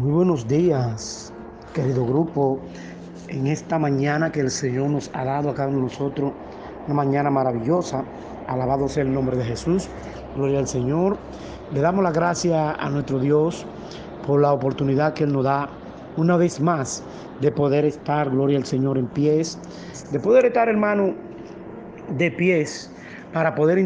Muy buenos días, querido grupo. En esta mañana que el Señor nos ha dado a cada uno de nosotros, una mañana maravillosa. Alabado sea el nombre de Jesús. Gloria al Señor. Le damos la gracia a nuestro Dios por la oportunidad que Él nos da una vez más de poder estar, gloria al Señor, en pies, de poder estar, hermano, de pies para poder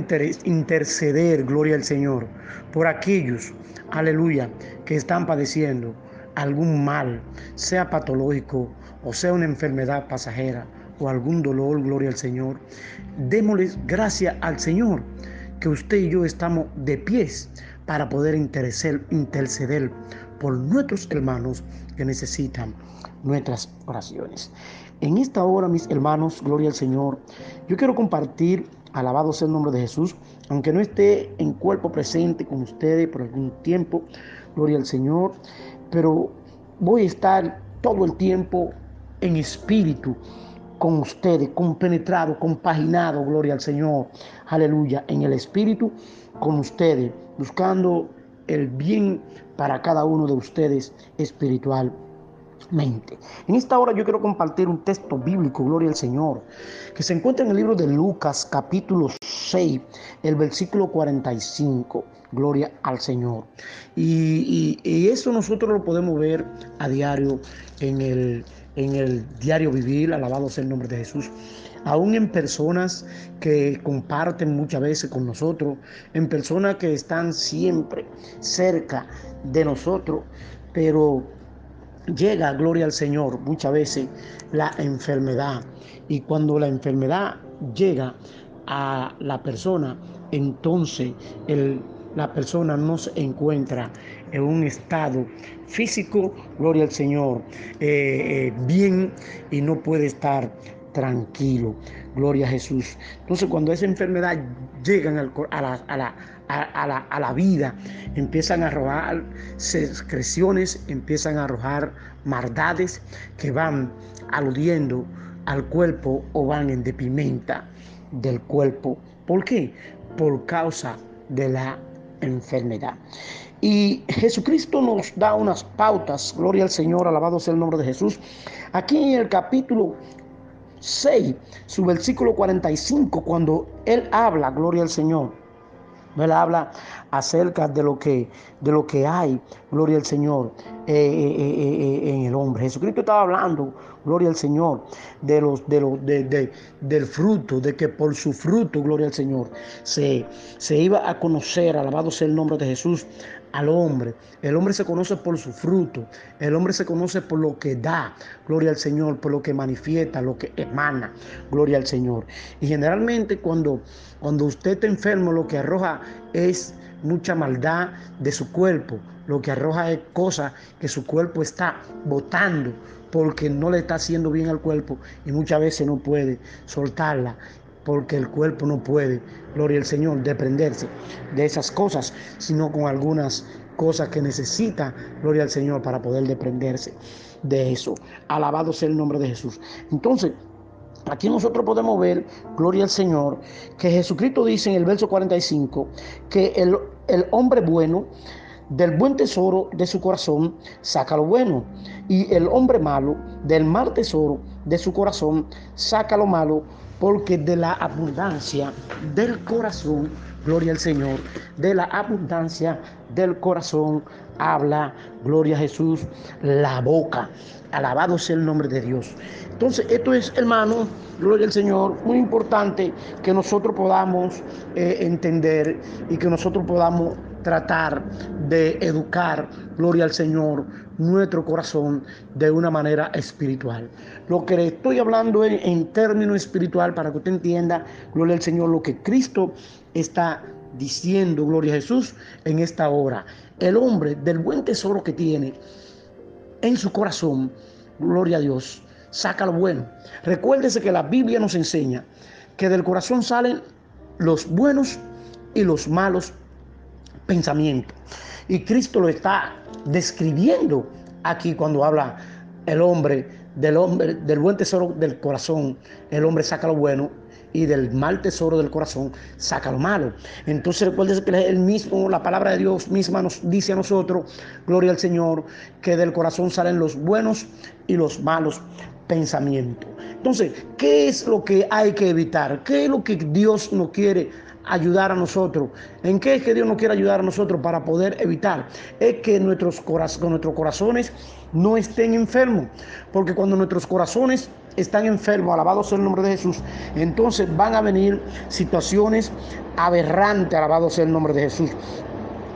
interceder, gloria al Señor, por aquellos, aleluya, que están padeciendo algún mal, sea patológico o sea una enfermedad pasajera o algún dolor, gloria al Señor. Démosles gracias al Señor que usted y yo estamos de pies para poder interceder por nuestros hermanos que necesitan nuestras oraciones. En esta hora, mis hermanos, gloria al Señor, yo quiero compartir Alabado sea el nombre de Jesús. Aunque no esté en cuerpo presente con ustedes por algún tiempo, gloria al Señor. Pero voy a estar todo el tiempo en espíritu con ustedes, compenetrado, compaginado, gloria al Señor. Aleluya. En el espíritu con ustedes, buscando el bien para cada uno de ustedes espiritual en esta hora yo quiero compartir un texto bíblico, gloria al Señor, que se encuentra en el libro de Lucas capítulo 6, el versículo 45, gloria al Señor. Y, eso nosotros lo podemos ver a diario en el, en el diario vivir, alabado sea el nombre de Jesús aún en personas que comparten muchas veces con nosotros, en personas que están siempre cerca de nosotros, pero llega, gloria al Señor, muchas veces la enfermedad. Y cuando la enfermedad llega a la persona, entonces la persona no se encuentra en un estado físico, gloria al Señor, eh, eh, bien y no puede estar tranquilo. Gloria a Jesús. Entonces cuando esa enfermedad llega a la, a la a, la, vida, empiezan a arrojar secreciones, empiezan a arrojar maldades que van aludiendo al cuerpo o van en depimenta del cuerpo. ¿Por qué? Por causa de la enfermedad. Y Jesucristo nos da unas pautas, gloria al Señor, alabado sea el nombre de Jesús. Aquí en el capítulo 6, su versículo 45, cuando Él habla, gloria al Señor él habla acerca de lo que, de lo que hay, gloria al Señor, eh, eh, eh, en el hombre. Jesucristo estaba hablando, gloria al Señor, de los, de los, de, del fruto, de que por su fruto, gloria al Señor, se, se iba a conocer, alabado sea el nombre de Jesús, al hombre. El hombre se conoce por su fruto. El hombre se conoce por lo que da, gloria al Señor, por lo que manifiesta, lo que emana, gloria al Señor. Y generalmente cuando, cuando usted está enfermo, lo que arroja es mucha maldad de su cuerpo. Lo que arroja es cosas que su cuerpo está botando porque no le está haciendo bien al cuerpo y muchas veces no puede soltarla porque el cuerpo no puede, gloria al Señor, deprenderse de esas cosas, sino con algunas cosas que necesita, gloria al Señor, para poder deprenderse de eso. Alabado sea el nombre de Jesús. Entonces, Aquí nosotros podemos ver, gloria al Señor, que Jesucristo dice en el verso 45 que el, el hombre bueno del buen tesoro de su corazón saca lo bueno y el hombre malo del mal tesoro de su corazón saca lo malo porque de la abundancia del corazón, gloria al Señor, de la abundancia del corazón habla, gloria a Jesús, la boca. Alabado sea el nombre de Dios. Entonces, esto es, hermano, gloria al Señor, muy importante que nosotros podamos eh, entender y que nosotros podamos tratar de educar, gloria al Señor, nuestro corazón de una manera espiritual. Lo que le estoy hablando en, en términos espiritual para que usted entienda, gloria al Señor, lo que Cristo está diciendo, gloria a Jesús, en esta hora. El hombre del buen tesoro que tiene en su corazón, gloria a Dios, saca lo bueno. Recuérdese que la Biblia nos enseña que del corazón salen los buenos y los malos pensamiento. Y Cristo lo está describiendo aquí cuando habla el hombre del hombre del buen tesoro del corazón. El hombre saca lo bueno y del mal tesoro del corazón saca lo malo. Entonces recuerden que el mismo, la palabra de Dios misma nos dice a nosotros, gloria al Señor, que del corazón salen los buenos y los malos pensamientos. Entonces, ¿qué es lo que hay que evitar? ¿Qué es lo que Dios no quiere ayudar a nosotros. ¿En qué es que Dios nos quiere ayudar a nosotros para poder evitar? Es que nuestros, corazones no estén enfermos. Porque cuando nuestros corazones están enfermos, alabado sea el nombre de Jesús, entonces van a venir situaciones aberrantes, alabado sea el nombre de Jesús.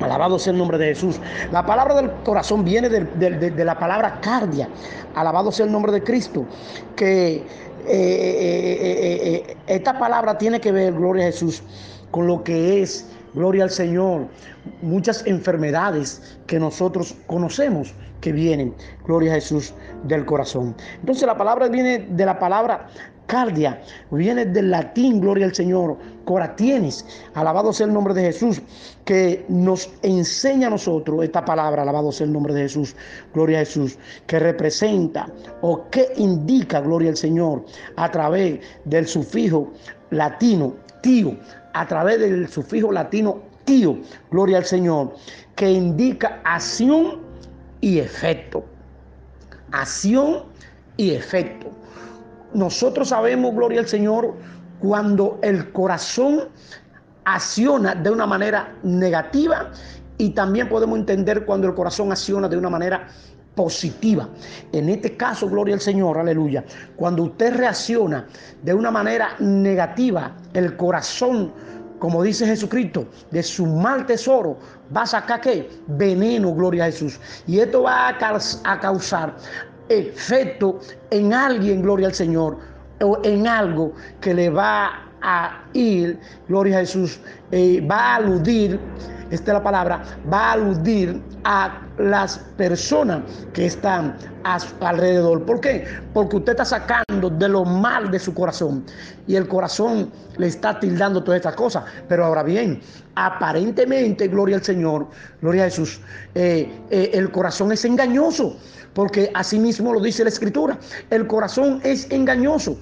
Alabado sea el nombre de Jesús. La palabra del corazón viene de, la palabra cardia. Alabado sea el nombre de Cristo. Que eh, eh, eh, esta palabra tiene que ver, gloria a Jesús, con lo que es, gloria al Señor, muchas enfermedades que nosotros conocemos que vienen, gloria a Jesús, del corazón. Entonces la palabra viene de la palabra cardia, viene del latín, gloria al Señor, coratienes, alabado sea el nombre de Jesús, que nos enseña a nosotros esta palabra, alabado sea el nombre de Jesús, gloria a Jesús, que representa o que indica, gloria al Señor, a través del sufijo latino, tío, a través del sufijo latino tío, gloria al Señor, que indica acción y efecto. Acción y efecto. Nosotros sabemos, gloria al Señor, cuando el corazón acciona de una manera negativa y también podemos entender cuando el corazón acciona de una manera positiva. En este caso, gloria al Señor, aleluya. Cuando usted reacciona de una manera negativa, el corazón, como dice Jesucristo, de su mal tesoro, va a sacar qué? Veneno, gloria a Jesús. Y esto va a causar efecto en alguien, gloria al Señor, o en algo que le va a ir, gloria a Jesús, eh, va a aludir esta es la palabra, va a aludir a las personas que están a su alrededor. ¿Por qué? Porque usted está sacando de lo mal de su corazón y el corazón le está tildando todas estas cosas. Pero ahora bien, aparentemente, gloria al Señor, gloria a Jesús, eh, eh, el corazón es engañoso, porque así mismo lo dice la Escritura. El corazón es engañoso.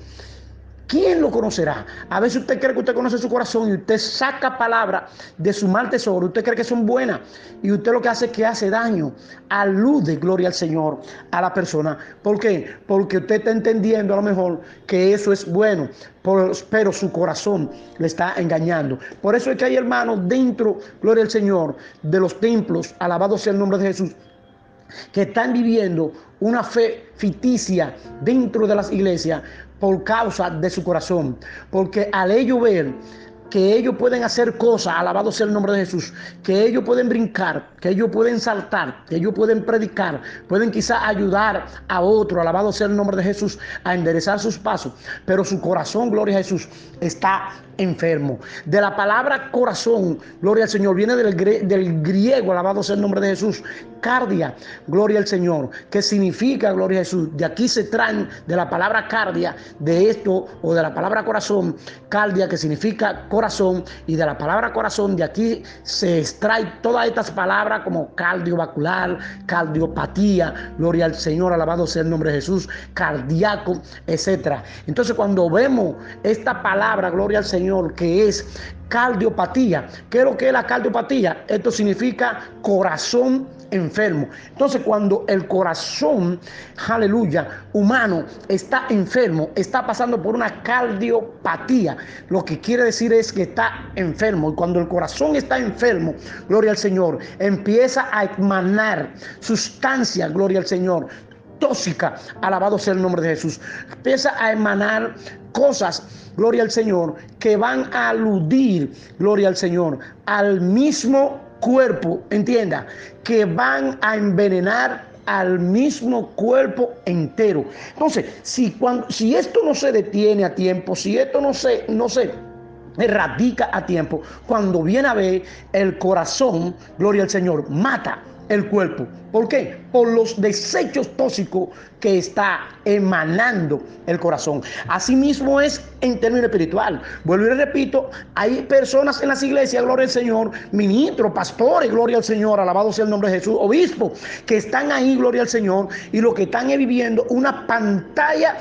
¿Quién lo conocerá? A veces usted cree que usted conoce su corazón y usted saca palabras de su mal tesoro. Usted cree que son buenas y usted lo que hace es que hace daño. Alude, gloria al Señor, a la persona. ¿Por qué? Porque usted está entendiendo a lo mejor que eso es bueno, pero su corazón le está engañando. Por eso es que hay hermanos dentro, gloria al Señor, de los templos, alabado sea el nombre de Jesús, que están viviendo una fe ficticia dentro de las iglesias por causa de su corazón. Porque al ello ver que ellos pueden hacer cosas, alabado sea el nombre de Jesús, que ellos pueden brincar, que ellos pueden saltar, que ellos pueden predicar, pueden quizá ayudar a otro, alabado sea el nombre de Jesús, a enderezar sus pasos, pero su corazón, gloria a Jesús, está enfermo. De la palabra corazón, gloria al Señor, viene del, griego, alabado sea el nombre de Jesús, cardia, gloria al Señor, que significa, gloria a Jesús. De aquí se traen de la palabra cardia, de esto, o de la palabra corazón, cardia, que significa corazón, y de la palabra corazón, de aquí se extrae todas estas palabras como cardiovascular, cardiopatía, gloria al Señor, alabado sea el nombre de Jesús, cardíaco, etcétera. Entonces, cuando vemos esta palabra, gloria al Señor, que es cardiopatía. ¿Qué es lo que es la cardiopatía? Esto significa corazón enfermo. Entonces, cuando el corazón, aleluya, humano está enfermo, está pasando por una cardiopatía, lo que quiere decir es que está enfermo. Y cuando el corazón está enfermo, gloria al Señor, empieza a emanar sustancia, gloria al Señor, tóxica, alabado sea el nombre de Jesús. Empieza a emanar cosas, gloria al Señor, que van a aludir, gloria al Señor, al mismo cuerpo, entienda, que van a envenenar al mismo cuerpo entero. Entonces, si, cuando, si esto no se detiene a tiempo, si esto no se, no se erradica a tiempo, cuando viene a ver el corazón, gloria al Señor, mata el cuerpo. ¿Por qué? Por los desechos tóxicos que está emanando el corazón. Asimismo es en términos espiritual. Vuelvo y repito, hay personas en las iglesias, gloria al Señor, ministros, pastores, gloria al Señor, alabado sea el nombre de Jesús, obispos, que están ahí, gloria al Señor, y lo que están es viviendo una pantalla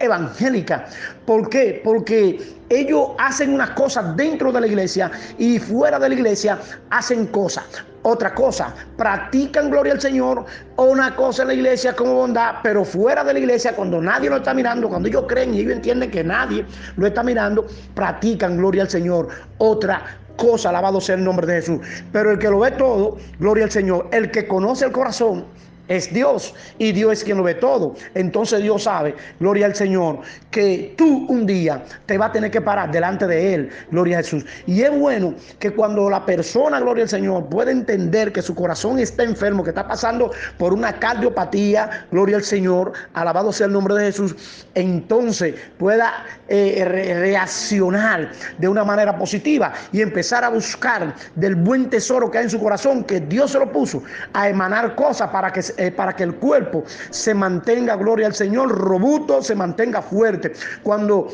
evangélica. ¿Por qué? Porque ellos hacen unas cosas dentro de la iglesia y fuera de la iglesia hacen cosas. Otra cosa, practican gloria al Señor una cosa en la iglesia como bondad, pero fuera de la iglesia, cuando nadie lo está mirando, cuando ellos creen y ellos entienden que nadie lo está mirando, practican gloria al Señor. Otra cosa, alabado sea el nombre de Jesús. Pero el que lo ve todo, gloria al Señor, el que conoce el corazón, es Dios y Dios es quien lo ve todo. Entonces Dios sabe, gloria al Señor, que tú un día te vas a tener que parar delante de Él, gloria a Jesús. Y es bueno que cuando la persona, gloria al Señor, puede entender que su corazón está enfermo, que está pasando por una cardiopatía, gloria al Señor, alabado sea el nombre de Jesús, entonces pueda eh, reaccionar de una manera positiva y empezar a buscar del buen tesoro que hay en su corazón, que Dios se lo puso, a emanar cosas para que eh, para que el cuerpo se mantenga, gloria al Señor, robusto, se mantenga fuerte. Cuando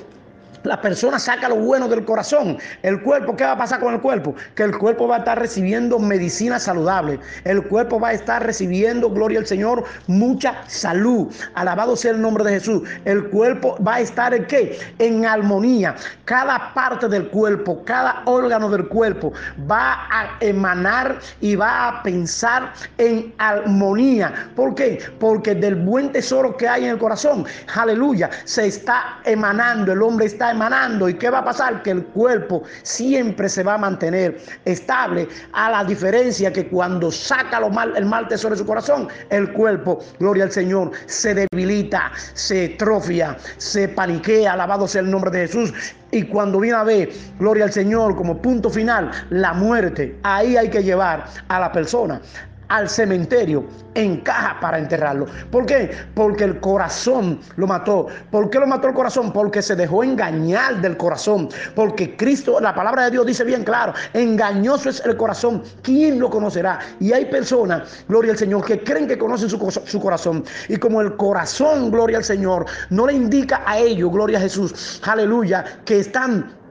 la persona saca lo bueno del corazón. El cuerpo, ¿qué va a pasar con el cuerpo? Que el cuerpo va a estar recibiendo medicina saludable. El cuerpo va a estar recibiendo, gloria al Señor, mucha salud. Alabado sea el nombre de Jesús. El cuerpo va a estar en qué? En armonía. Cada parte del cuerpo, cada órgano del cuerpo va a emanar y va a pensar en armonía. ¿Por qué? Porque del buen tesoro que hay en el corazón, aleluya, se está emanando. El hombre está emanando. ¿Y qué va a pasar? Que el cuerpo siempre se va a mantener estable, a la diferencia que cuando saca lo mal, el mal tesoro de su corazón, el cuerpo, gloria al Señor, se debilita, se atrofia, se paniquea, alabado sea el nombre de Jesús. Y cuando viene a ver, gloria al Señor, como punto final, la muerte, ahí hay que llevar a la persona al cementerio en caja para enterrarlo. ¿Por qué? Porque el corazón lo mató. ¿Por qué lo mató el corazón? Porque se dejó engañar del corazón. Porque Cristo, la palabra de Dios dice bien claro, engañoso es el corazón. ¿Quién lo conocerá? Y hay personas, gloria al Señor, que creen que conocen su, su corazón. Y como el corazón, gloria al Señor, no le indica a ellos, gloria a Jesús, aleluya, que están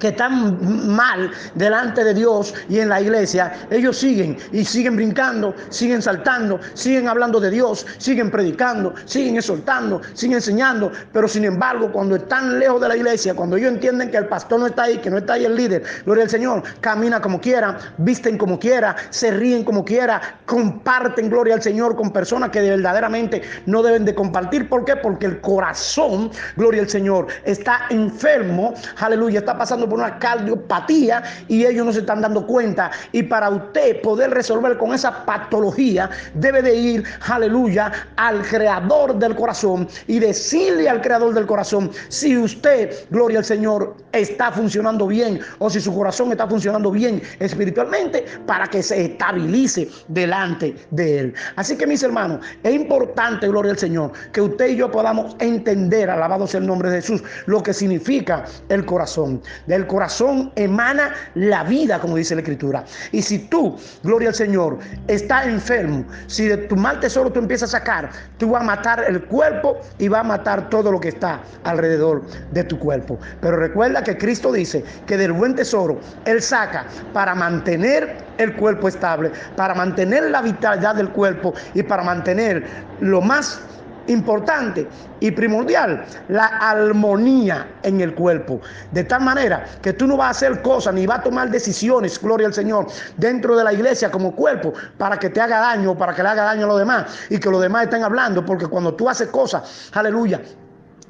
que están mal delante de Dios y en la iglesia, ellos siguen y siguen brincando, siguen saltando, siguen hablando de Dios, siguen predicando, siguen exhortando, siguen enseñando, pero sin embargo, cuando están lejos de la iglesia, cuando ellos entienden que el pastor no está ahí, que no está ahí el líder, gloria al Señor, camina como quiera, visten como quiera, se ríen como quiera, comparten gloria al Señor con personas que verdaderamente no deben de compartir. ¿Por qué? Porque el corazón, gloria al Señor, está enfermo, aleluya, está pasando por una cardiopatía y ellos no se están dando cuenta. Y para usted poder resolver con esa patología, debe de ir, aleluya, al creador del corazón y decirle al creador del corazón si usted, gloria al Señor, está funcionando bien o si su corazón está funcionando bien espiritualmente para que se estabilice delante de él. Así que mis hermanos, es importante, gloria al Señor, que usted y yo podamos entender, alabado sea el nombre de Jesús, lo que significa el corazón. Del corazón emana la vida, como dice la Escritura. Y si tú, gloria al Señor, estás enfermo, si de tu mal tesoro tú empiezas a sacar, tú vas a matar el cuerpo y vas a matar todo lo que está alrededor de tu cuerpo. Pero recuerda que Cristo dice que del buen tesoro Él saca para mantener el cuerpo estable, para mantener la vitalidad del cuerpo y para mantener lo más importante y primordial, la armonía en el cuerpo. De tal manera que tú no vas a hacer cosas ni vas a tomar decisiones, gloria al Señor, dentro de la iglesia como cuerpo para que te haga daño o para que le haga daño a los demás y que los demás estén hablando, porque cuando tú haces cosas, aleluya,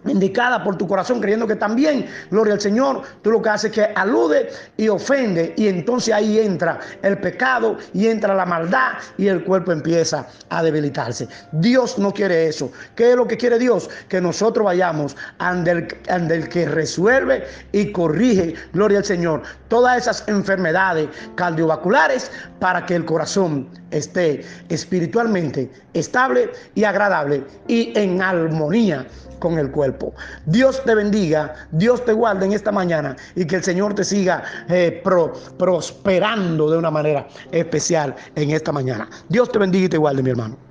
indicada por tu corazón creyendo que también, gloria al Señor, tú lo que haces es que alude y ofende y entonces ahí entra el pecado y entra la maldad y el cuerpo empieza a debilitarse. Dios no quiere eso. ¿Qué es lo que quiere Dios? Que nosotros vayamos ante el, el que resuelve y corrige, gloria al Señor, todas esas enfermedades cardiovasculares para que el corazón esté espiritualmente estable y agradable y en armonía con el cuerpo. Dios te bendiga, Dios te guarde en esta mañana y que el Señor te siga eh, prosperando de una manera especial en esta mañana. Dios te bendiga y te guarde, mi hermano.